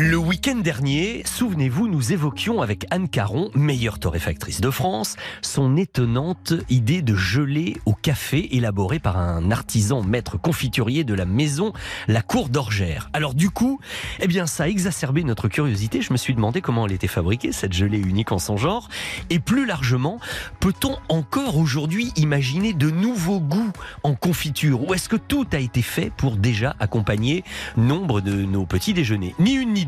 Le week-end dernier, souvenez-vous, nous évoquions avec Anne Caron, meilleure torréfactrice de France, son étonnante idée de gelée au café élaborée par un artisan maître confiturier de la maison La Cour d'Orgère. Alors du coup, eh bien ça a exacerbé notre curiosité. Je me suis demandé comment elle était fabriquée, cette gelée unique en son genre. Et plus largement, peut-on encore aujourd'hui imaginer de nouveaux goûts en confiture? Ou est-ce que tout a été fait pour déjà accompagner nombre de nos petits déjeuners? Ni une ni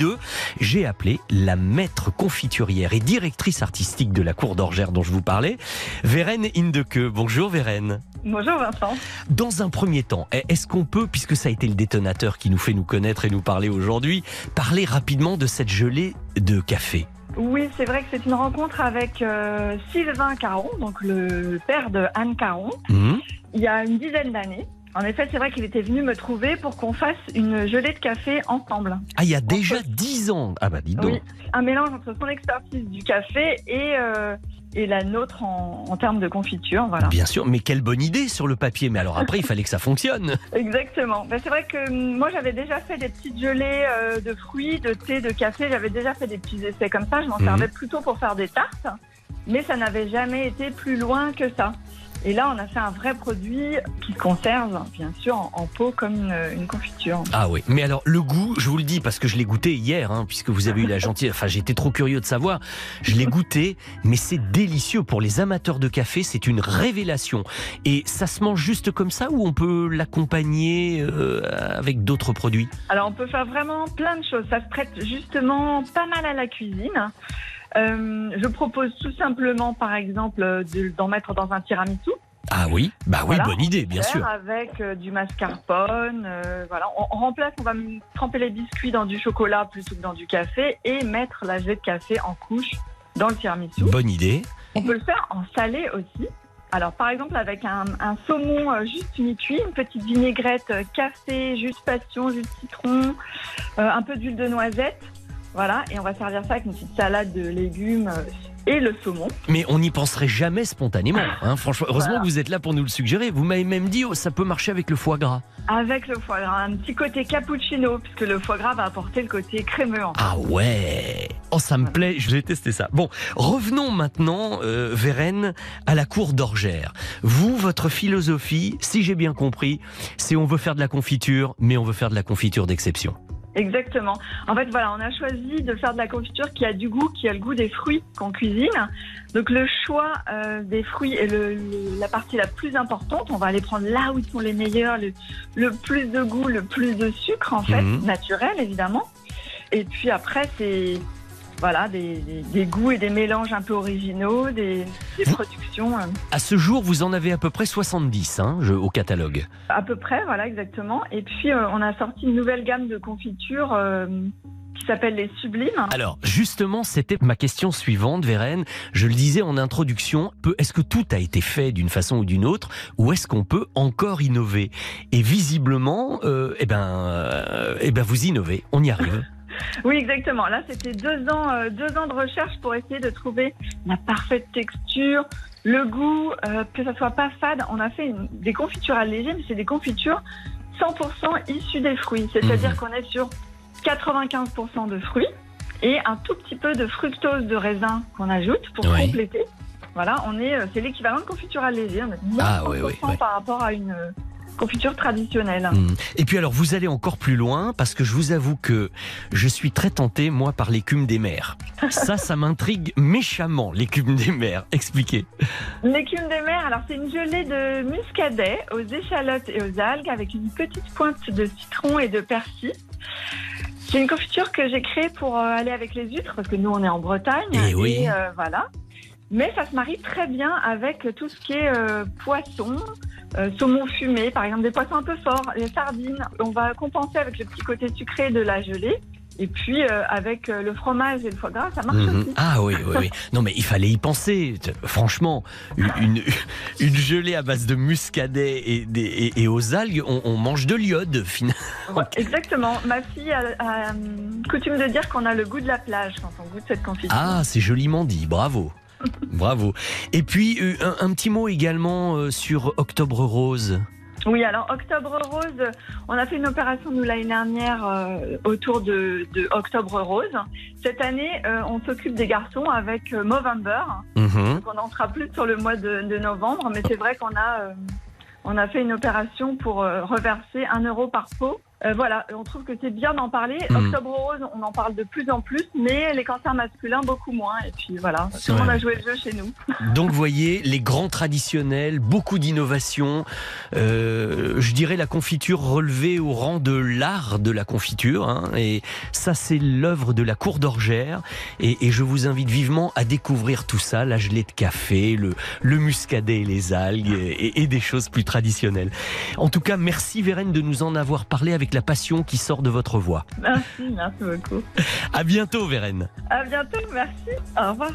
j'ai appelé la maître confiturière et directrice artistique de la cour d'Orgère dont je vous parlais, Vérène Indeke. Bonjour Vérène. Bonjour Vincent. Dans un premier temps, est-ce qu'on peut, puisque ça a été le détonateur qui nous fait nous connaître et nous parler aujourd'hui, parler rapidement de cette gelée de café? Oui, c'est vrai que c'est une rencontre avec euh, Sylvain Caron, donc le père de Anne Caron, mmh. il y a une dizaine d'années. En effet, c'est vrai qu'il était venu me trouver pour qu'on fasse une gelée de café ensemble. Ah, il y a déjà dix ans Ah bah dis donc Oui, un mélange entre son expertise du café et, euh, et la nôtre en, en termes de confiture. Voilà. Bien sûr, mais quelle bonne idée sur le papier. Mais alors après, il fallait que ça fonctionne. Exactement. Ben, c'est vrai que hum, moi, j'avais déjà fait des petites gelées euh, de fruits, de thé, de café. J'avais déjà fait des petits essais comme ça. Je m'en Mhm. servais plutôt pour faire des tartes. Mais ça n'avait jamais été plus loin que ça. Et là, on a fait un vrai produit qui se conserve, bien sûr, en, en pot comme une, une confiture. Ah oui, mais alors le goût, je vous le dis parce que je l'ai goûté hier, hein, puisque vous avez eu la gentillesse. Enfin, j'étais trop curieux de savoir. Je l'ai goûté, mais c'est délicieux pour les amateurs de café. C'est une révélation. Et ça se mange juste comme ça ou on peut l'accompagner euh, avec d'autres produits? Alors, on peut faire vraiment plein de choses. Ça se prête justement pas mal à la cuisine. Euh, je propose tout simplement, par exemple, de- d'en mettre dans un tiramisu. Ah oui, bah oui, Voilà. bonne idée, bien sûr. Avec euh, du mascarpone. euh, voilà. On, on remplace, on va tremper les biscuits dans du chocolat plutôt que dans du café et mettre la gelée de café en couche dans le tiramisu. Bonne idée. On peut le faire en salé aussi. Alors, par exemple, avec un, un saumon euh, juste mi-cuit, une petite vinaigrette euh, café, jus passion, jus de citron, euh, un peu d'huile de noisette. Voilà, et on va servir ça avec une petite salade de légumes et le saumon. Mais on n'y penserait jamais spontanément. Hein, franchement, heureusement Voilà. que vous êtes là pour nous le suggérer. Vous m'avez même dit, oh, ça peut marcher avec le foie gras. Avec le foie gras, un petit côté cappuccino, puisque le foie gras va apporter le côté crémeux. en fait. Ah ouais Oh, ça me plaît, je vais tester ça. Bon, revenons maintenant, euh, Vérène, à la cour d'Orgère. Vous, votre philosophie, si j'ai bien compris, c'est on veut faire de la confiture, mais on veut faire de la confiture d'exception. Exactement. En fait, voilà, on a choisi de faire de la confiture qui a du goût, qui a le goût des fruits qu'on cuisine. Donc le choix euh, des fruits est le- le- la partie la plus importante. On va aller prendre là où ils sont les meilleurs, le, le plus de goût, le plus de sucre en fait, Mhm. naturel évidemment. Et puis après, c'est voilà des, des- des goûts et des mélanges un peu originaux, des, des Vous- productions euh, À ce jour, vous en avez à peu près 70 hein, je- au catalogue. à peu près, voilà exactement. Et puis euh, on a sorti une nouvelle gamme de confitures euh, qui s'appelle les sublimes. Alors, justement, c'était ma question suivante, Vérène. Je le disais en introduction, est-ce que tout a été fait d'une façon ou d'une autre, ou est-ce qu'on peut encore innover? Et visiblement, euh, eh ben, eh ben, vous innovez, on y arrive. Oui, exactement. Là, c'était deux ans, euh, deux ans de recherche pour essayer de trouver la parfaite texture, le goût, euh, que ça soit pas fade. On a fait une- des confitures allégées, mais c'est des confitures 100% issues des fruits. C'est-à-dire Mhm. qu'on est sur 95% de fruits et un tout petit peu de fructose de raisin qu'on ajoute pour Oui. compléter. Voilà, on est, euh, c'est l'équivalent de confiture allégée. On est Ah, 100% oui, oui, oui. par rapport à une euh, confiture traditionnelle. Hmm. Et puis alors, vous allez encore plus loin, parce que je vous avoue que je suis très tenté, moi, par l'écume des mers. Ça, ça m'intrigue méchamment, l'écume des mers. Expliquez. L'écume des mers, alors c'est une gelée de muscadet aux échalotes et aux algues avec une petite pointe de citron et de persil. C'est une confiture que j'ai créée pour euh, aller avec les huîtres parce que nous on est en Bretagne Eh oui. euh, voilà. Mais ça se marie très bien avec tout ce qui est euh, poisson, euh, saumon fumé, par exemple des poissons un peu forts, les sardines. On va compenser avec le petit côté sucré de la gelée. Et puis euh, avec euh, le fromage et le foie gras, ça marche Mhm. aussi. Ah oui, oui, oui. Non, mais il fallait y penser. Franchement, une, une, une gelée à base de muscadet et, et, et aux algues, on, on mange de l'iode, finalement. Ouais, Exactement. Ma fille a, a, coutume de dire qu'on a le goût de la plage quand on goûte cette confiture. Ah, c'est joliment dit, bravo. Bravo. Et puis, euh, un, un petit mot également euh, sur Octobre Rose. Oui, alors Octobre Rose, on a fait une opération nous l'année dernière euh, autour de, de Octobre Rose. Cette année, euh, on s'occupe des garçons avec euh, Movember. Mhm. Donc on en sera plus sur le mois de, de novembre, mais c'est vrai qu'on a on a fait une opération pour reverser un euro par pot. Euh, voilà, on trouve que c'est bien d'en parler. Mhm. Octobre Rose, on en parle de plus en plus, mais les cancers masculins beaucoup moins. Et puis voilà, tout le monde a joué le jeu chez nous. Donc, vous voyez, les grands traditionnels, beaucoup d'innovation. Euh, je dirais la confiture relevée au rang de l'art de la confiture. hein. et ça, c'est l'œuvre de la cour d'Orgère. Et, et je vous invite vivement à découvrir tout ça, la gelée de café, le, le muscadet et les algues, et, et des choses plus traditionnelles. En tout cas, merci Vérène de nous en avoir parlé avec la passion qui sort de votre voix. Merci, merci beaucoup. À bientôt Vérène. À bientôt, merci. Au revoir.